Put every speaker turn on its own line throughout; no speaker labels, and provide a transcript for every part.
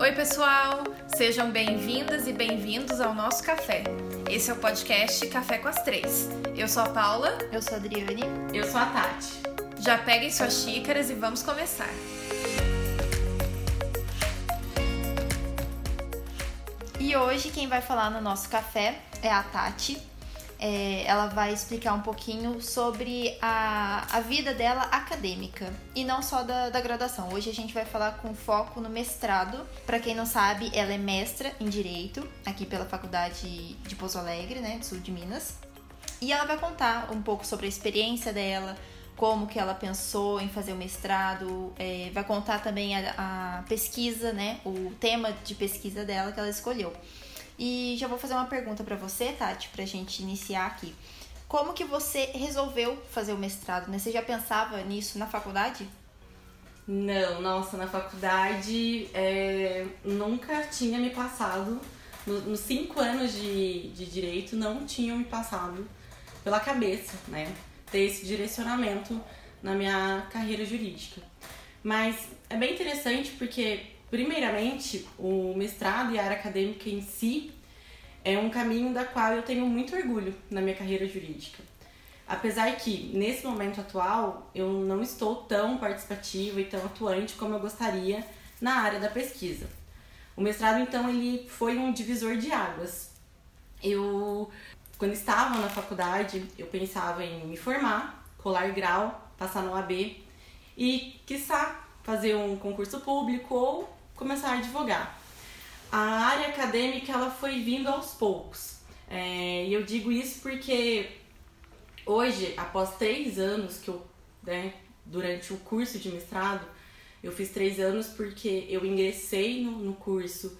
Oi, pessoal! Sejam bem-vindas e bem-vindos ao nosso café. Esse é o podcast Café com as Três. Eu sou a Paula.
Eu sou a Adriane.
Eu sou a Tati.
Já peguem suas xícaras e vamos começar.
E hoje quem vai falar no nosso café é a Tati. É, ela vai explicar um pouquinho sobre a, a vida dela acadêmica e não só da, da graduação. Hoje a gente vai falar com foco no mestrado. Para quem não sabe, ela é mestra em Direito aqui pela Faculdade de Pouso Alegre, né, do sul de Minas. E ela vai contar um pouco sobre a experiência dela, como que ela pensou em fazer o mestrado, é, vai contar também a, a pesquisa, né, o tema de pesquisa dela que ela escolheu. E já vou fazer uma pergunta para você, Tati, pra gente iniciar aqui. Como que você resolveu fazer o mestrado, né? Você já pensava nisso na faculdade?
Não, nossa, na faculdade é, nunca tinha me passado, no, nos cinco anos de, de direito, não tinham me passado pela cabeça, né? Ter esse direcionamento na minha carreira jurídica. Mas é bem interessante porque Primeiramente, o mestrado e a área acadêmica em si é um caminho da qual eu tenho muito orgulho na minha carreira jurídica. Apesar que, nesse momento atual, eu não estou tão participativa e tão atuante como eu gostaria na área da pesquisa. O mestrado, então, ele foi um divisor de águas. Eu, quando estava na faculdade, eu pensava em me formar, colar grau, passar no AB e, quiçá, fazer um concurso público ou começar a advogar. A área acadêmica ela foi vindo aos poucos. É, e eu digo isso porque hoje, após três anos que eu, né, durante o curso de mestrado, eu fiz três anos porque eu ingressei no, no curso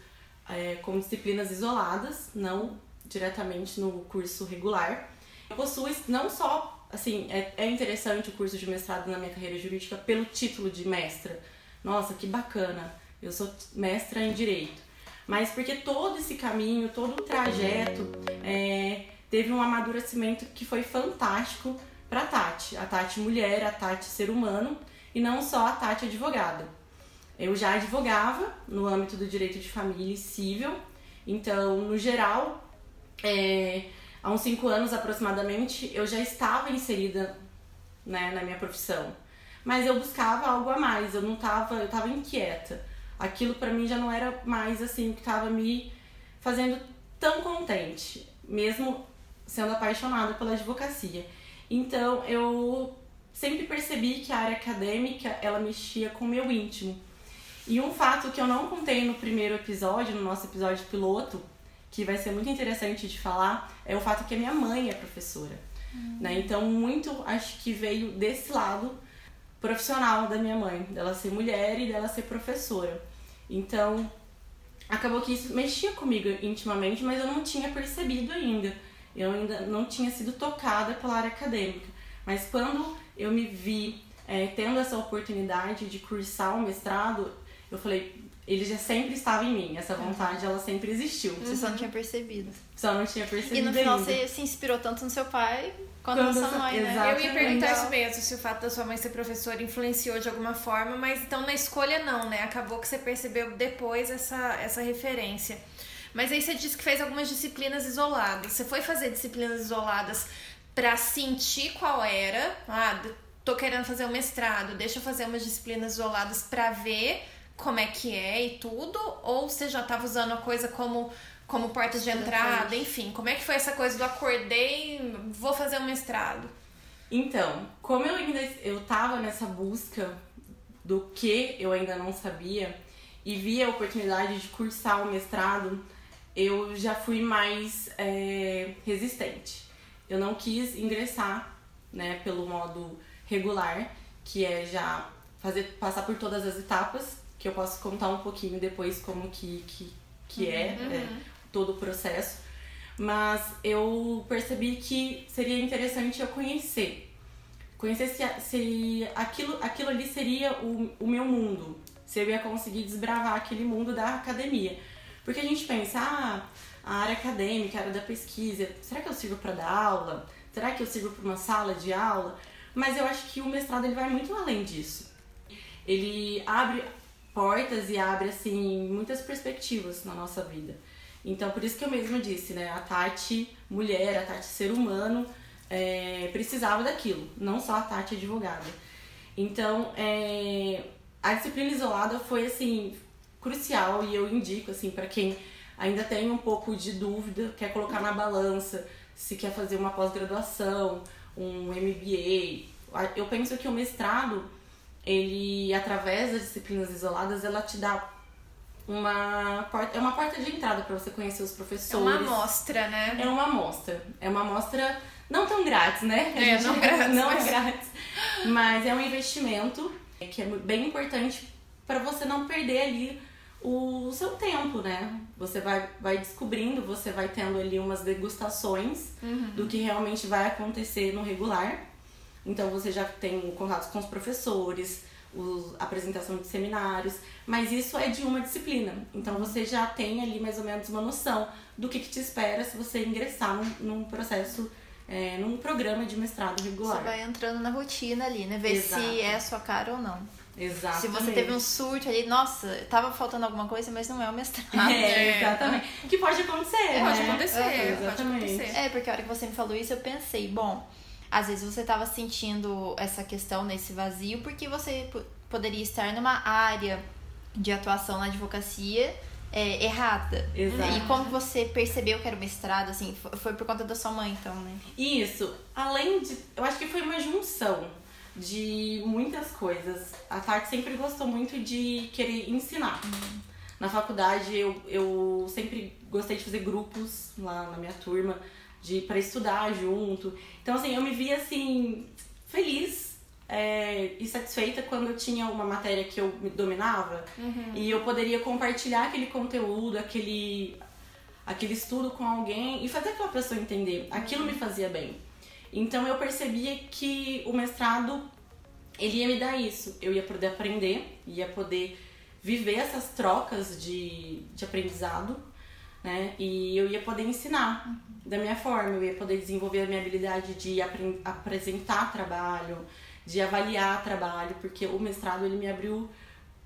é, com disciplinas isoladas, não diretamente no curso regular. Eu possuo não só, assim, é, é interessante o curso de mestrado na minha carreira jurídica pelo título de mestra. Nossa, que bacana! Eu sou mestra em direito. Mas porque todo esse caminho, todo o trajeto é, teve um amadurecimento que foi fantástico para Tati. A Tati mulher, a Tati ser humano e não só a Tati advogada. Eu já advogava no âmbito do direito de família e civil, então, no geral, é, há uns cinco anos aproximadamente, eu já estava inserida né, na minha profissão. Mas eu buscava algo a mais, eu não estava, eu estava inquieta aquilo para mim já não era mais assim que estava me fazendo tão contente, mesmo sendo apaixonada pela advocacia. Então eu sempre percebi que a área acadêmica ela mexia com o meu íntimo. E um fato que eu não contei no primeiro episódio, no nosso episódio piloto, que vai ser muito interessante de falar, é o fato que a minha mãe é professora. Uhum. Né? Então, muito acho que veio desse lado profissional da minha mãe, dela ser mulher e dela ser professora. Então, acabou que isso mexia comigo intimamente, mas eu não tinha percebido ainda. Eu ainda não tinha sido tocada pela área acadêmica. Mas quando eu me vi é, tendo essa oportunidade de cursar o mestrado, eu falei, ele já sempre estava em mim, essa vontade ela sempre existiu.
Você só não tinha percebido.
Só não tinha percebido. E
no final
ainda.
você se inspirou tanto no seu pai quanto na sua mãe, né?
Eu ia perguntar isso mesmo, se o fato da sua mãe ser professora influenciou de alguma forma, mas então na escolha não, né? Acabou que você percebeu depois essa, essa referência. Mas aí você disse que fez algumas disciplinas isoladas. Você foi fazer disciplinas isoladas para sentir qual era? Ah, tô querendo fazer um mestrado, deixa eu fazer umas disciplinas isoladas para ver como é que é e tudo? Ou você já estava usando a coisa como, como porta de entrada? Enfim, como é que foi essa coisa do acordei, vou fazer um mestrado?
Então, como eu ainda eu tava nessa busca do que eu ainda não sabia e vi a oportunidade de cursar o mestrado, eu já fui mais é, resistente. Eu não quis ingressar, né, pelo modo regular, que é já fazer passar por todas as etapas que eu posso contar um pouquinho depois como que, que, que é, uhum. é todo o processo. Mas eu percebi que seria interessante eu conhecer. Conhecer se, se aquilo, aquilo ali seria o, o meu mundo. Se eu ia conseguir desbravar aquele mundo da academia. Porque a gente pensa, ah, a área acadêmica, a área da pesquisa, será que eu sirvo para dar aula? Será que eu sirvo para uma sala de aula? Mas eu acho que o mestrado ele vai muito além disso. Ele abre portas e abre assim muitas perspectivas na nossa vida. Então por isso que eu mesma disse, né? A Tati mulher, a Tati ser humano é, precisava daquilo, não só a Tati advogada. Então é, a disciplina isolada foi assim crucial e eu indico assim para quem ainda tem um pouco de dúvida, quer colocar na balança se quer fazer uma pós-graduação, um MBA. Eu penso que o mestrado, ele através das disciplinas isoladas, ela te dá uma porta, é uma porta de entrada para você conhecer os professores.
É uma amostra, né?
É uma amostra. É uma amostra não tão grátis, né?
A é, não grátis.
Não mas... é grátis. Mas é um investimento que é bem importante para você não perder ali o seu tempo, né? Você vai, vai descobrindo, você vai tendo ali umas degustações uhum. do que realmente vai acontecer no regular. Então você já tem contatos com os professores, os, apresentação de seminários, mas isso é de uma disciplina. Então você já tem ali mais ou menos uma noção do que, que te espera se você ingressar num, num processo, é, num programa de mestrado regular.
Você vai entrando na rotina ali, né? Ver Exato. se é a sua cara ou não.
Exatamente.
Se você teve um surto ali, nossa, tava faltando alguma coisa, mas não é o mestrado.
É, exatamente. Que pode acontecer,
é,
né?
Pode acontecer, é, exatamente. Pode acontecer.
É, porque a hora que você me falou isso, eu pensei, bom, às vezes você tava sentindo essa questão nesse vazio porque você poderia estar numa área de atuação na advocacia é, errada.
Exato.
E como você percebeu que era o mestrado, assim, foi por conta da sua mãe, então, né?
Isso. Além de. Eu acho que foi uma junção de muitas coisas. A Tati sempre gostou muito de querer ensinar. Uhum. Na faculdade eu, eu sempre gostei de fazer grupos lá na minha turma de para estudar junto. Então assim, eu me via assim feliz é, e satisfeita quando eu tinha uma matéria que eu dominava uhum. e eu poderia compartilhar aquele conteúdo, aquele aquele estudo com alguém e fazer aquela pessoa entender. Aquilo uhum. me fazia bem. Então eu percebia que o mestrado ele ia me dar isso. Eu ia poder aprender, ia poder viver essas trocas de, de aprendizado, né? E eu ia poder ensinar uhum. da minha forma, eu ia poder desenvolver a minha habilidade de apresentar trabalho, de avaliar trabalho, porque o mestrado ele me abriu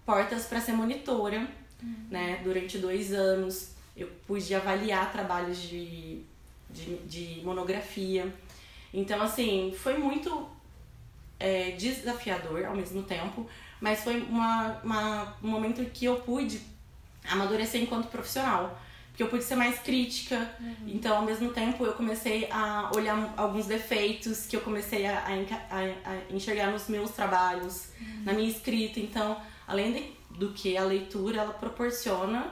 portas para ser monitora, uhum. né? Durante dois anos eu pude avaliar trabalhos de, de, de monografia. Então, assim, foi muito é, desafiador ao mesmo tempo, mas foi uma, uma, um momento que eu pude amadurecer enquanto profissional. Porque eu pude ser mais crítica, uhum. então ao mesmo tempo eu comecei a olhar alguns defeitos que eu comecei a, a, a enxergar nos meus trabalhos, uhum. na minha escrita. Então, além de, do que a leitura ela proporciona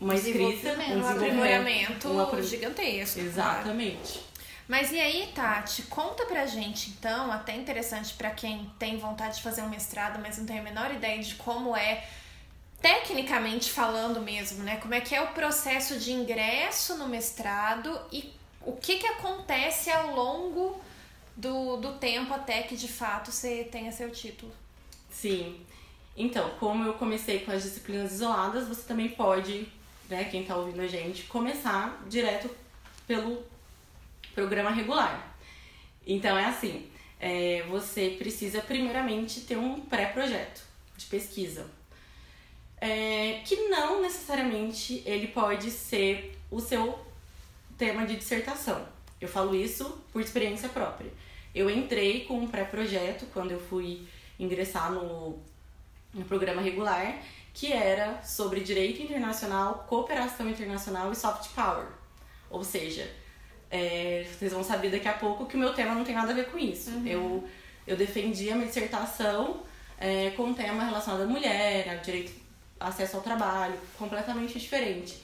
uma escrita,
um, aprimoramento um gigantesco.
Exatamente. Claro.
Mas e aí, Tati, conta pra gente então, até interessante para quem tem vontade de fazer um mestrado, mas não tem a menor ideia de como é tecnicamente falando mesmo, né? Como é que é o processo de ingresso no mestrado e o que que acontece ao longo do, do tempo até que de fato você tenha seu título.
Sim. Então, como eu comecei com as disciplinas isoladas, você também pode, né, quem tá ouvindo a gente, começar direto pelo programa regular. Então é assim, é, você precisa primeiramente ter um pré-projeto de pesquisa. É, que não necessariamente ele pode ser o seu tema de dissertação. Eu falo isso por experiência própria. Eu entrei com um pré-projeto quando eu fui ingressar no, no programa regular, que era sobre direito internacional, cooperação internacional e soft power. Ou seja, é, vocês vão saber daqui a pouco que o meu tema não tem nada a ver com isso. Uhum. Eu, eu defendi a minha dissertação é, com um tema relacionado à mulher, ao direito acesso ao trabalho, completamente diferente.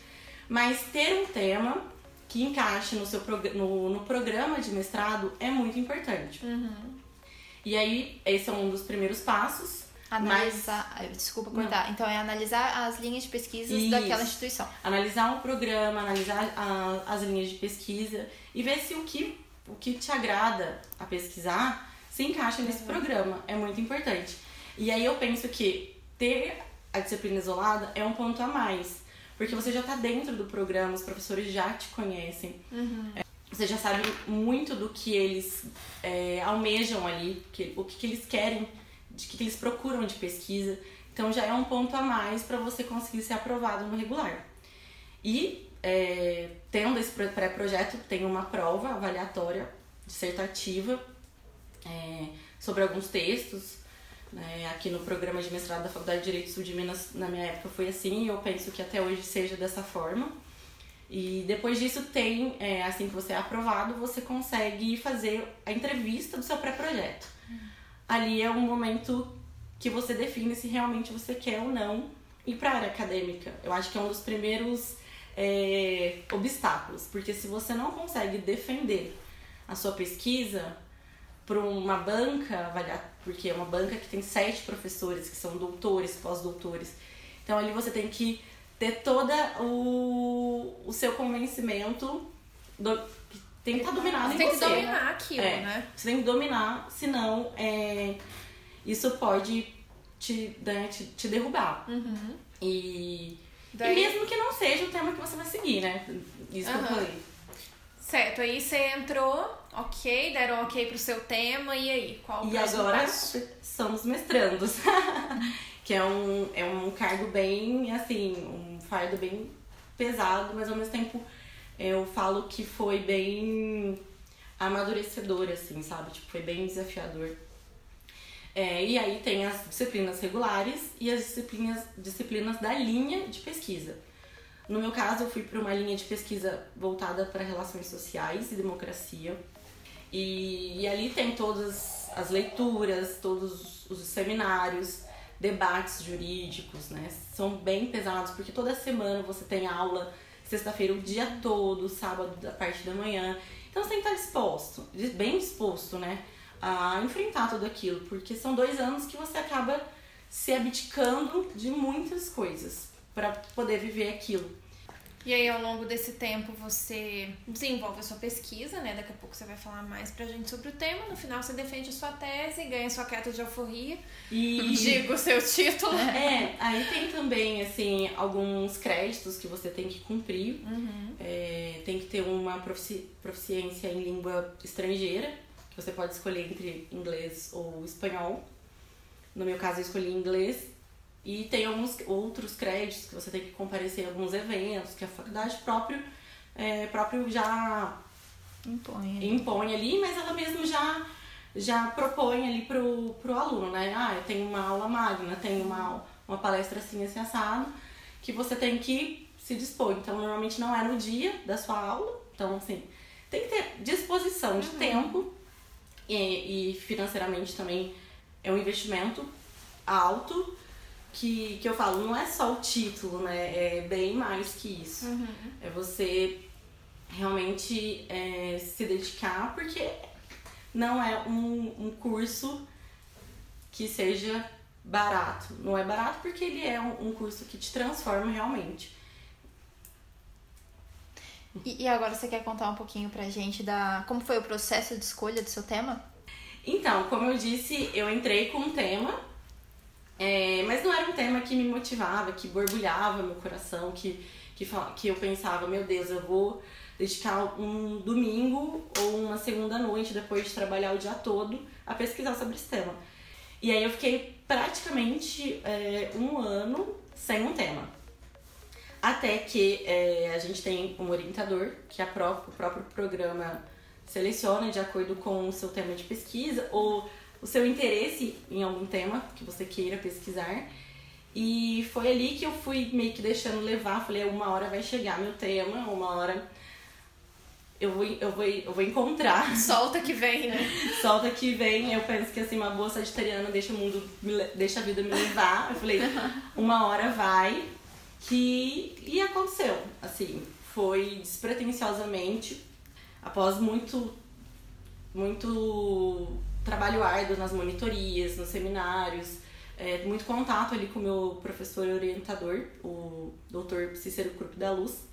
Mas ter um tema que encaixe no, seu no, no programa de mestrado é muito importante.
Uhum.
E aí, esse é um dos primeiros passos.
Analisar, mas... desculpa cortar. Não. Então é analisar as linhas de pesquisa daquela instituição.
Analisar um programa, analisar a, as linhas de pesquisa e ver se o que, o que te agrada a pesquisar se encaixa nesse uhum. programa. É muito importante. E aí eu penso que ter a disciplina isolada é um ponto a mais. Porque você já está dentro do programa, os professores já te conhecem.
Uhum.
É, você já sabe muito do que eles é, almejam ali, que, o que, que eles querem de que eles procuram de pesquisa. Então já é um ponto a mais para você conseguir ser aprovado no regular. E é, tendo esse pré-projeto, tem uma prova avaliatória dissertativa é, sobre alguns textos. Né? Aqui no programa de mestrado da Faculdade de Direito Sul de Minas, na minha época, foi assim, e eu penso que até hoje seja dessa forma. E depois disso tem, é, assim que você é aprovado, você consegue fazer a entrevista do seu pré-projeto. Ali é um momento que você define se realmente você quer ou não ir para a área acadêmica. Eu acho que é um dos primeiros é, obstáculos, porque se você não consegue defender a sua pesquisa para uma banca porque é uma banca que tem sete professores que são doutores, pós-doutores, então ali você tem que ter todo o, o seu convencimento, do, tem que estar tá dominado
você
em
você. Tem que dominar aquilo,
é,
né?
Você tem que dominar, senão é, isso pode te, né, te, te derrubar.
Uhum.
E, Daí... e mesmo que não seja o tema que você vai seguir, né? Isso uhum. que eu falei.
Certo, aí você entrou, ok, deram ok pro seu tema, e aí? Qual o
E agora passo? somos mestrandos. que é um, é um cargo bem, assim, um fardo bem pesado, mas ao mesmo tempo eu falo que foi bem amadurecedor, assim, sabe? Tipo, foi bem desafiador. É, e aí tem as disciplinas regulares e as disciplinas, disciplinas da linha de pesquisa. No meu caso, eu fui para uma linha de pesquisa voltada para relações sociais e democracia. E, e ali tem todas as leituras, todos os seminários, debates jurídicos, né? São bem pesados, porque toda semana você tem aula, sexta-feira o dia todo, sábado da parte da manhã. Então você tem que estar disposto, bem disposto, né? A enfrentar tudo aquilo, porque são dois anos que você acaba se abdicando de muitas coisas para poder viver aquilo.
E aí, ao longo desse tempo, você desenvolve a sua pesquisa, né? Daqui a pouco você vai falar mais pra gente sobre o tema. No final, você defende a sua tese, ganha sua carta de alforria, e diga o seu título.
É, aí tem também, assim, alguns créditos que você tem que cumprir.
Uhum.
É, tem que ter uma profici proficiência em língua estrangeira, que você pode escolher entre inglês ou espanhol. No meu caso, eu escolhi inglês e tem alguns outros créditos que você tem que comparecer em alguns eventos, que a faculdade próprio, é, próprio já
impõe
ali. impõe ali, mas ela mesmo já, já propõe ali pro, pro aluno, né? Ah, eu tenho uma aula magna, tenho uma, uma palestra assim, assim, assado, que você tem que se dispor. Então, normalmente não é no dia da sua aula, então, assim, tem que ter disposição de uhum. tempo e, e financeiramente também é um investimento alto que, que eu falo, não é só o título, né? É bem mais que isso.
Uhum.
É você realmente é, se dedicar, porque não é um, um curso que seja barato. Não é barato porque ele é um, um curso que te transforma realmente.
E, e, agora você quer contar um pouquinho pra gente da como foi o processo de escolha do seu tema?
Então, como eu disse, eu entrei com um tema é, mas não era um tema que me motivava, que borbulhava meu coração, que, que, que eu pensava, meu Deus, eu vou dedicar um domingo ou uma segunda noite, depois de trabalhar o dia todo, a pesquisar sobre esse tema. E aí eu fiquei praticamente é, um ano sem um tema. Até que é, a gente tem um orientador, que o próprio programa seleciona de acordo com o seu tema de pesquisa, ou o seu interesse em algum tema que você queira pesquisar. E foi ali que eu fui meio que deixando levar. Falei, uma hora vai chegar meu tema, uma hora eu vou, eu vou, eu vou encontrar.
Solta que vem, né?
Solta que vem. Eu penso que assim, uma boa sagitariana deixa o mundo, deixa a vida me levar. Eu falei, uma hora vai. Que... E aconteceu. Assim, foi despretensiosamente, após muito, muito trabalho árduo nas monitorias, nos seminários, é, muito contato ali com o meu professor orientador, o doutor Cícero Krupp da Luz,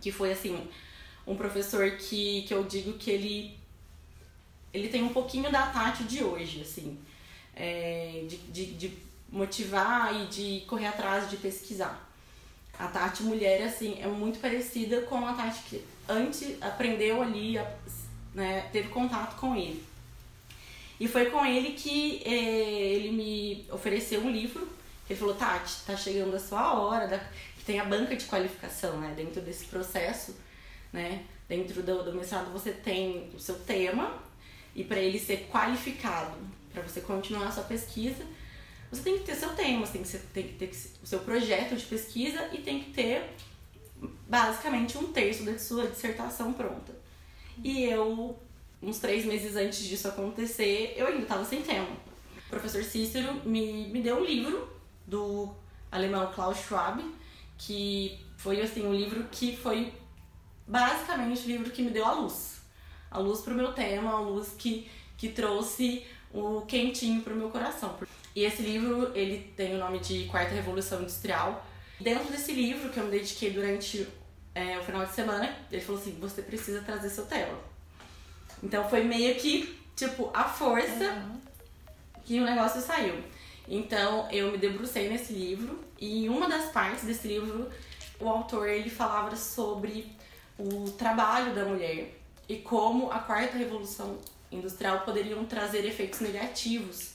que foi assim, um professor que, que eu digo que ele, ele tem um pouquinho da Tati de hoje, assim, é, de, de, de motivar e de correr atrás de pesquisar. A Tati mulher, assim, é muito parecida com a Tati que antes aprendeu ali, né, teve contato com ele. E foi com ele que é, ele me ofereceu um livro. Ele falou, Tati, tá chegando a sua hora, da... tem a banca de qualificação, né, dentro desse processo, né, dentro do, do mestrado você tem o seu tema, e para ele ser qualificado, para você continuar a sua pesquisa, você tem que ter seu tema, você tem que, tem que ter o seu projeto de pesquisa e tem que ter basicamente um terço da sua dissertação pronta. E eu, uns três meses antes disso acontecer, eu ainda estava sem tema. O professor Cícero me, me deu um livro do alemão Klaus Schwab, que foi assim um livro que foi basicamente o livro que me deu a luz. A luz para o meu tema, a luz que, que trouxe o quentinho para o meu coração. E esse livro, ele tem o nome de Quarta Revolução Industrial. Dentro desse livro, que eu me dediquei durante é, o final de semana, ele falou assim, você precisa trazer seu tema. Então foi meio que, tipo, a força uhum. que o negócio saiu. Então eu me debrucei nesse livro e em uma das partes desse livro o autor ele falava sobre o trabalho da mulher e como a quarta revolução industrial poderiam trazer efeitos negativos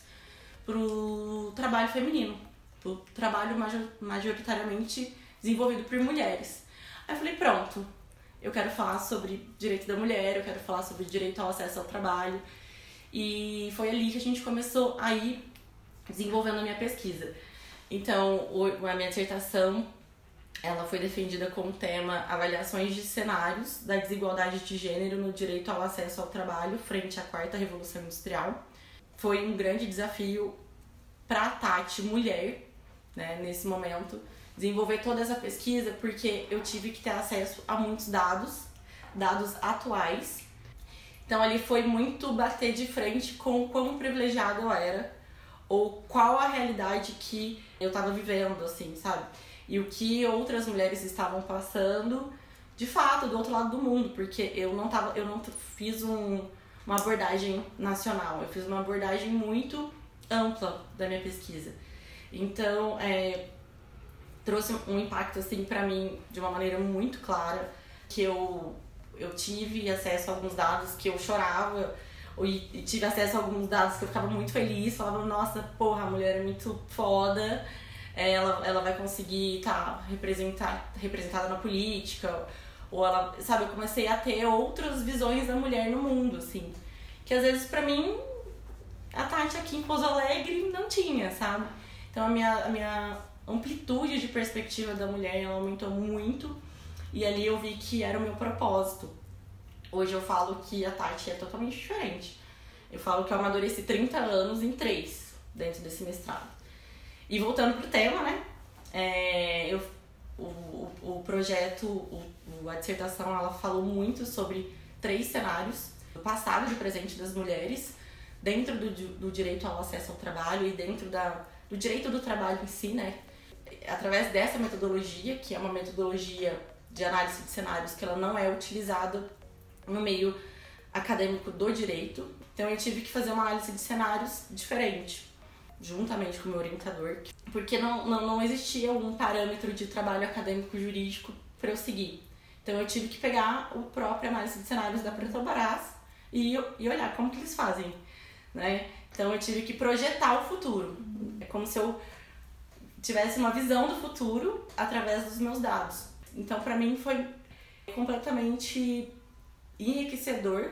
para o trabalho feminino, para o trabalho majoritariamente desenvolvido por mulheres. Aí eu falei, pronto, eu quero falar sobre direito da mulher, eu quero falar sobre direito ao acesso ao trabalho. E foi ali que a gente começou a ir desenvolvendo a minha pesquisa. Então, a minha dissertação ela foi defendida com o tema Avaliações de cenários da desigualdade de gênero no direito ao acesso ao trabalho frente à quarta revolução industrial. Foi um grande desafio para a Tati, mulher, né, nesse momento, desenvolver toda essa pesquisa, porque eu tive que ter acesso a muitos dados, dados atuais. Então ali foi muito bater de frente com o quão privilegiado eu era, ou qual a realidade que eu estava vivendo, assim, sabe? e o que outras mulheres estavam passando de fato do outro lado do mundo, porque eu não tava, eu não fiz um, uma abordagem nacional, eu fiz uma abordagem muito ampla da minha pesquisa. Então, é, trouxe um impacto assim para mim de uma maneira muito clara, que eu eu tive acesso a alguns dados que eu chorava e tive acesso a alguns dados que eu ficava muito feliz, falava, nossa, porra, a mulher é muito foda ela, ela vai conseguir estar tá representar, representada na política, ou ela, sabe, eu comecei a ter outras visões da mulher no mundo, assim, que às vezes para mim a Tati aqui em Pouso Alegre não tinha, sabe? Então a minha, a minha amplitude de perspectiva da mulher ela aumentou muito e ali eu vi que era o meu propósito. Hoje eu falo que a Tati é totalmente diferente. Eu falo que eu amadureci 30 anos em 3 dentro desse mestrado. E voltando pro tema, né? É, eu, o, o, projeto, o, a dissertação, ela falou muito sobre três cenários do passado e do presente das mulheres dentro do, do direito ao acesso ao trabalho e dentro da, do direito do trabalho em si, né? Através dessa metodologia, que é uma metodologia de análise de cenários que ela não é utilizada no meio acadêmico do direito. Então eu tive que fazer uma análise de cenários diferente juntamente com o meu orientador, porque não, não, não existia um parâmetro de trabalho acadêmico jurídico para eu seguir. Então eu tive que pegar o próprio análise de cenários da Petrobras e, e olhar como que eles fazem, né? Então eu tive que projetar o futuro. É como se eu tivesse uma visão do futuro através dos meus dados. Então para mim foi completamente enriquecedor,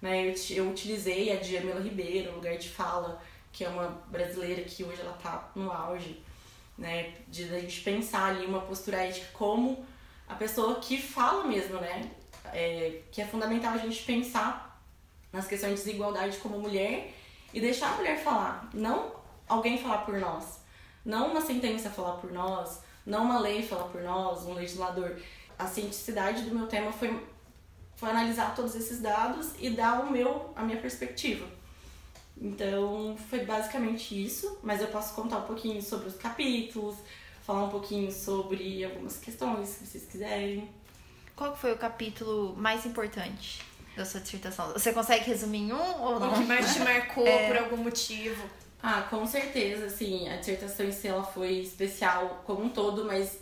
né? Eu, eu utilizei a Djamila Ribeiro, lugar de fala, que é uma brasileira que hoje ela tá no auge, né? De a gente pensar ali uma postura ética como a pessoa que fala mesmo, né? É, que é fundamental a gente pensar nas questões de desigualdade como mulher e deixar a mulher falar, não alguém falar por nós, não uma sentença falar por nós, não uma lei falar por nós, um legislador. A cientificidade do meu tema foi, foi analisar todos esses dados e dar o meu, a minha perspectiva. Então foi basicamente isso, mas eu posso contar um pouquinho sobre os capítulos, falar um pouquinho sobre algumas questões, se vocês quiserem.
Qual foi o capítulo mais importante da sua dissertação? Você consegue resumir em um ou não?
O que mais te marcou é... por algum motivo?
Ah, com certeza, assim, a dissertação em si ela foi especial como um todo, mas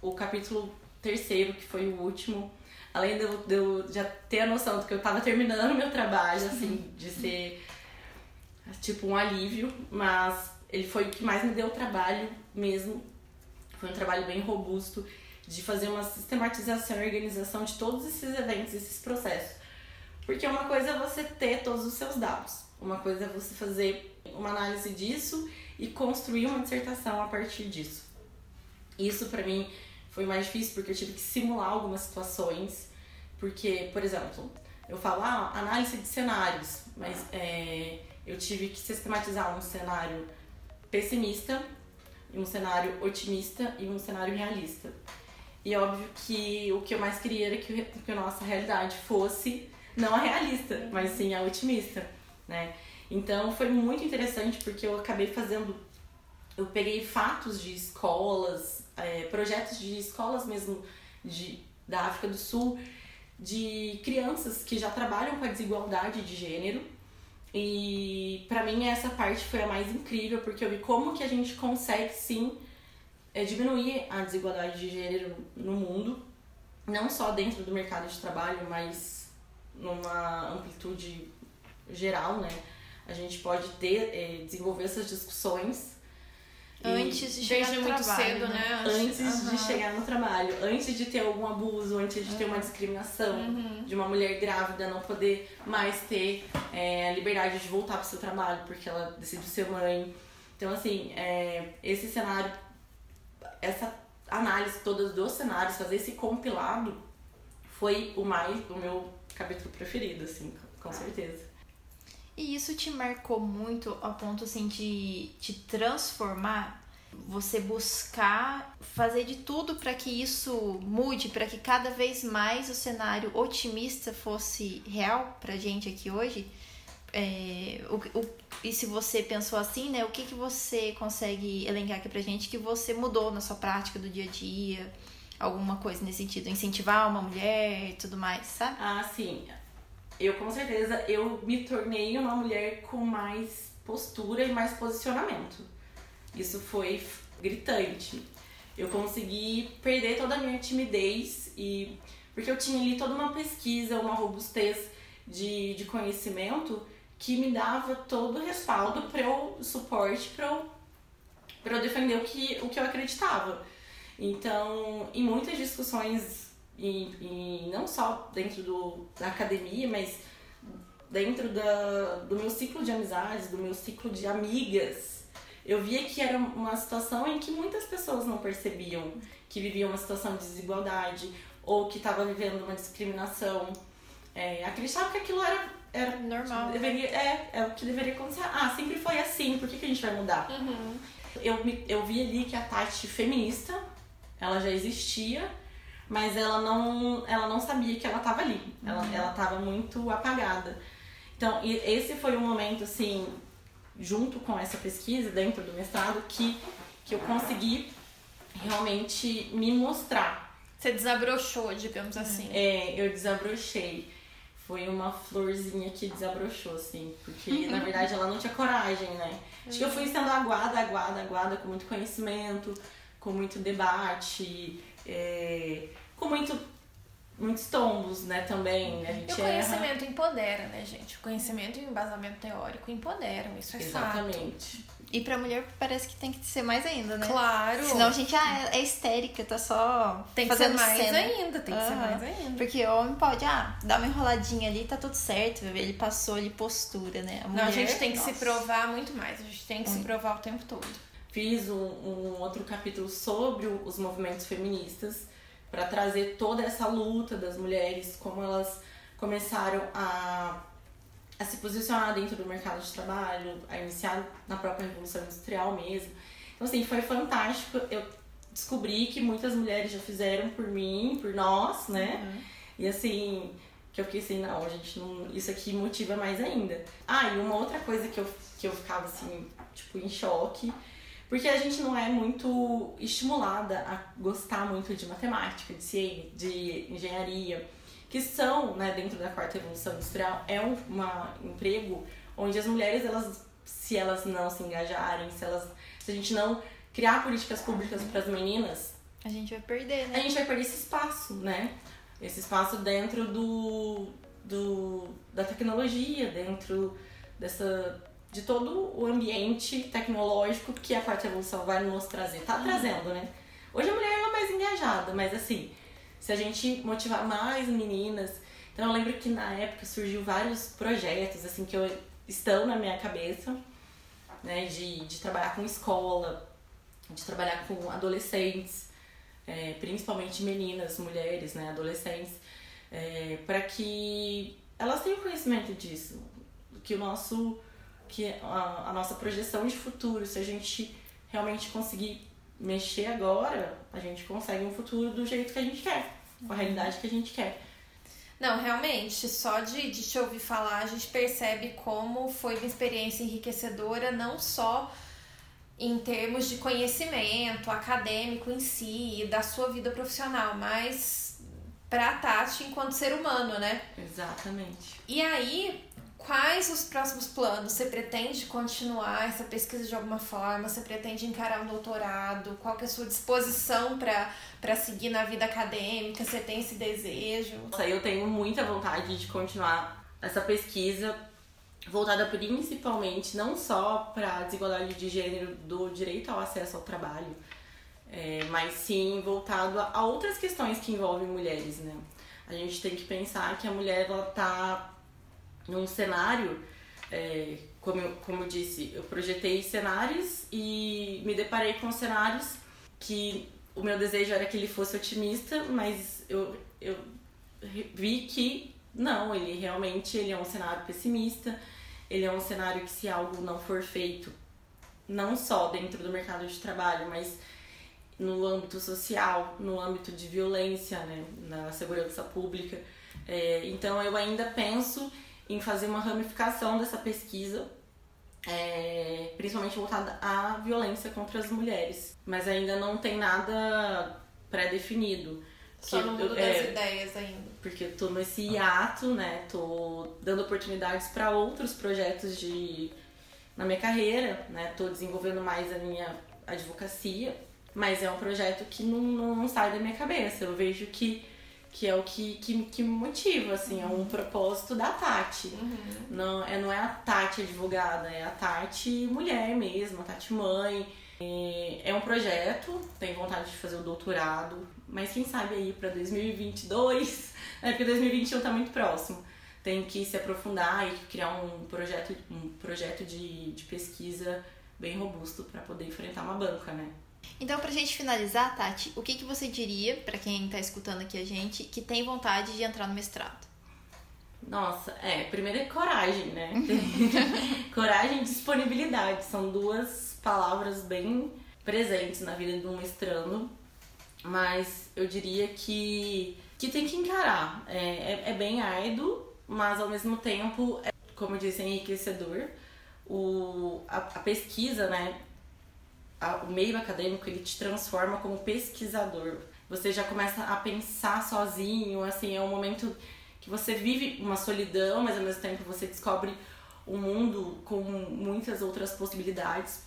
o capítulo terceiro, que foi o último, além de eu, já ter a noção de que eu tava terminando meu trabalho, assim, de ser tipo um alívio, mas ele foi o que mais me deu trabalho mesmo. Foi um trabalho bem robusto de fazer uma sistematização e organização de todos esses eventos, esses processos. Porque uma coisa é você ter todos os seus dados, uma coisa é você fazer uma análise disso e construir uma dissertação a partir disso. Isso para mim foi mais difícil porque eu tive que simular algumas situações, porque, por exemplo, eu falo, ah, análise de cenários, mas é, eu tive que sistematizar um cenário pessimista, um cenário otimista e um cenário realista. E óbvio que o que eu mais queria era que, que a nossa realidade fosse não a realista, mas sim a otimista, né? Então foi muito interessante porque eu acabei fazendo, eu peguei fatos de escolas, é, projetos de escolas mesmo de, da África do Sul, de crianças que já trabalham com a desigualdade de gênero. E para mim essa parte foi a mais incrível porque eu vi como que a gente consegue sim é, diminuir a desigualdade de gênero no mundo, não só dentro do mercado de trabalho, mas numa amplitude geral, né? A gente pode ter, é, desenvolver essas discussões
Antes de chegar no
muito
trabalho,
cedo,
né?
né?
antes de chegar no trabalho, antes de ter algum abuso, antes de ter uma discriminação, de uma mulher grávida não poder mais ter é, a liberdade de voltar para o seu trabalho porque ela decidiu ser mãe. Então, assim, é, esse cenário, essa análise toda dos cenários, fazer esse compilado foi o mais, o meu capítulo preferido, assim, com certeza.
E isso te marcou muito a ponto assim de te transformar? Você buscar fazer de tudo para que isso mude, para que cada vez mais o cenário otimista fosse real pra gente aqui hoje? É, o, o, e se você pensou assim, né? O que, que você consegue elencar aqui pra gente que você mudou na sua prática do dia a dia? Alguma coisa nesse sentido? Incentivar uma mulher e tudo mais, sabe?
Ah, sim. Eu com certeza eu me tornei uma mulher com mais postura e mais posicionamento. Isso foi gritante. Eu consegui perder toda a minha timidez e porque eu tinha ali toda uma pesquisa, uma robustez de, de conhecimento que me dava todo o respaldo para eu suporte para eu defender o que o que eu acreditava. Então, em muitas discussões e, e não só dentro do, da academia, mas dentro da, do meu ciclo de amizades, do meu ciclo de amigas, eu via que era uma situação em que muitas pessoas não percebiam que viviam uma situação de desigualdade ou que estava vivendo uma discriminação. É, acreditava que aquilo era, era
Normal, né?
Deveria, é, é o que deveria acontecer. Ah, sempre foi assim, por que, que a gente vai mudar?
Uhum.
eu, eu vi ali que a Tati feminista, ela já existia, mas ela não, ela não sabia que ela estava ali. Ela, ela tava muito apagada. Então, e esse foi um momento, assim, junto com essa pesquisa, dentro do mestrado, que, que eu consegui realmente me mostrar.
Você desabrochou, digamos assim.
É, eu desabrochei. Foi uma florzinha que desabrochou, assim. Porque, na verdade, ela não tinha coragem, né? Acho que eu fui sendo aguada, aguada, aguada, com muito conhecimento, com muito debate, é, com muito, muitos tombos, né, também. né? A
E
gente
o
erra.
conhecimento empodera, né, gente? O conhecimento e o embasamento teórico empoderam, isso é fato.
Exatamente.
E pra mulher parece que tem que ser mais ainda, né?
Claro.
Senão a gente ah, é histérica, tá só
tem que ser
fazendo
mais
cena.
ainda, tem que ser mais ainda.
Porque o homem pode, ah, dar uma enroladinha ali, tá tudo certo. Ele passou ali postura, né? A
Não,
mulher,
a gente tem que se
nossa.
provar muito mais. A gente tem que se provar o tempo todo.
Fiz um, um outro capítulo sobre os movimentos feministas para trazer toda essa luta das mulheres, como elas começaram a, a se posicionar dentro do mercado de trabalho, a iniciar na própria Revolução Industrial mesmo. Então, assim, foi fantástico. Eu descobri que muitas mulheres já fizeram por mim, por nós, né? E assim, que eu fiquei assim, não, gente, não, isso aqui motiva mais ainda. Ah, e uma outra coisa que eu, que eu ficava assim, tipo, em choque, porque a gente não é muito estimulada a gostar muito de matemática, de ciência, de engenharia, que são, né, dentro da quarta revolução industrial, é um uma, emprego onde as mulheres, elas, se elas não se engajarem, se elas, se a gente não criar políticas públicas para as meninas,
A gente vai perder,
a
né?
gente vai perder esse espaço, né? Esse espaço dentro do, do da tecnologia, dentro dessa de todo o ambiente tecnológico que a quarta evolução vai nos trazer. Tá trazendo, né? Hoje a mulher ela é mais engajada, mas assim, se a gente motivar mais meninas. Então eu lembro que na época surgiu vários projetos, assim, que eu, estão na minha cabeça, né? De, de trabalhar com escola, de trabalhar com adolescentes, é, principalmente meninas, mulheres, né? Adolescentes, é, para que elas tenham conhecimento disso, que o nosso que a, a nossa projeção de futuro, se a gente realmente conseguir mexer agora, a gente consegue um futuro do jeito que a gente quer, com a realidade que a gente quer.
Não, realmente, só de, de te ouvir falar, a gente percebe como foi uma experiência enriquecedora, não só em termos de conhecimento acadêmico em si e da sua vida profissional, mas pra Tati enquanto ser humano, né?
Exatamente.
E aí, Quais os próximos planos? Você pretende continuar essa pesquisa de alguma forma? Você pretende encarar um doutorado? Qual que é a sua disposição para seguir na vida acadêmica? Você tem esse desejo?
Eu tenho muita vontade de continuar essa pesquisa voltada principalmente não só para a desigualdade de gênero do direito ao acesso ao trabalho, é, mas sim voltado a outras questões que envolvem mulheres, né? A gente tem que pensar que a mulher ela tá num cenário, é, como, eu, como eu disse, eu projetei cenários e me deparei com cenários que o meu desejo era que ele fosse otimista, mas eu, eu vi que não, ele realmente ele é um cenário pessimista, ele é um cenário que se algo não for feito, não só dentro do mercado de trabalho, mas no âmbito social, no âmbito de violência, né, na segurança pública. É, então eu ainda penso em fazer uma ramificação dessa pesquisa, é, principalmente voltada à violência contra as mulheres. Mas ainda não tem nada pré-definido.
Só no mundo é, das ideias ainda.
Porque eu tô nesse hiato, né? Tô dando oportunidades para outros projetos de na minha carreira, né? Tô desenvolvendo mais a minha advocacia, mas é um projeto que não, não, não sai da minha cabeça. Eu vejo que que é o que, que, que me motiva, assim, é um propósito da Tati. Uhum. Não, é, não é a Tati advogada, é a Tati mulher mesmo, a Tati mãe. É, é um projeto, tenho vontade de fazer o doutorado, mas quem sabe aí para 2022, né, porque 2021 tá muito próximo. Tem que se aprofundar e criar um projeto, um projeto de, de pesquisa bem robusto para poder enfrentar uma banca, né?
Então, pra gente finalizar, Tati, o que, que você diria para quem tá escutando aqui a gente que tem vontade de entrar no mestrado?
Nossa, é, primeiro é coragem, né? coragem e disponibilidade são duas palavras bem presentes na vida de um mestrando, mas eu diria que, que tem que encarar. É, é, é bem árduo, mas ao mesmo tempo, é, como eu disse, é enriquecedor. O, a, a pesquisa, né? A, o meio acadêmico ele te transforma como pesquisador. Você já começa a pensar sozinho, assim, é um momento que você vive uma solidão, mas ao mesmo tempo você descobre um mundo com muitas outras possibilidades.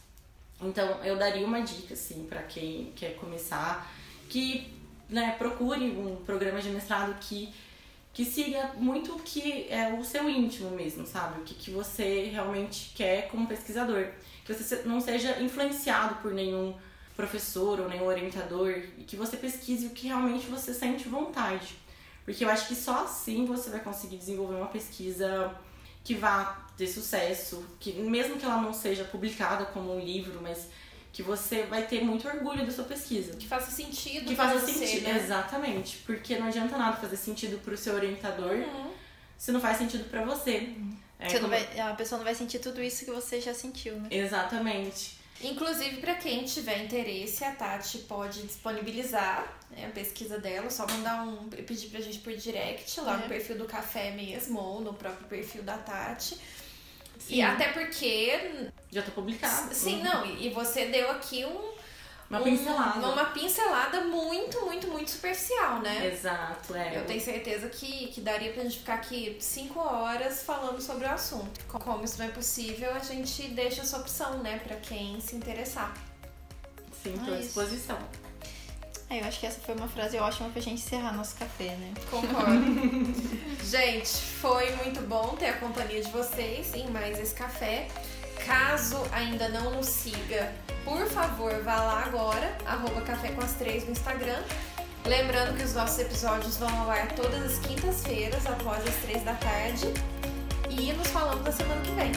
Então, eu daria uma dica assim para quem quer começar, que né, procure um programa de mestrado que que siga muito o que é o seu íntimo mesmo, sabe? O que, que você realmente quer como pesquisador que você não seja influenciado por nenhum professor ou nenhum orientador e que você pesquise o que realmente você sente vontade. Porque eu acho que só assim você vai conseguir desenvolver uma pesquisa que vá ter sucesso, que mesmo que ela não seja publicada como um livro, mas que você vai ter muito orgulho da sua pesquisa.
Que faça sentido.
Que faça sentido, né? exatamente. Porque não adianta nada fazer sentido pro seu orientador uhum. se não faz sentido para você. Uhum.
É, como... vai, a pessoa não vai sentir tudo isso que você já sentiu, né?
Exatamente.
Inclusive, para quem tiver interesse, a Tati pode disponibilizar né, a pesquisa dela, só mandar um. pedir pra gente por direct lá é. no perfil do café mesmo, ou no próprio perfil da Tati. Sim. E até porque.
Já tá publicado.
Sim, uhum. não, e você deu aqui um
uma pincelada.
Uma, uma pincelada muito, muito, muito superficial, né?
Exato, é.
Eu tenho certeza que, que daria pra gente ficar aqui cinco horas falando sobre o assunto. Como isso não é possível, a gente deixa essa opção, né, pra quem se interessar.
Sim, tô à disposição.
É, eu acho que essa foi uma frase ótima pra gente encerrar nosso café, né?
Concordo. gente, foi muito bom ter a companhia de vocês em mais esse café. Caso ainda não nos siga, por favor, vá lá agora, arroba Café com as Três no Instagram. Lembrando que os nossos episódios vão ao ar todas as quintas-feiras, após as três da tarde. E nos falamos na semana que vem.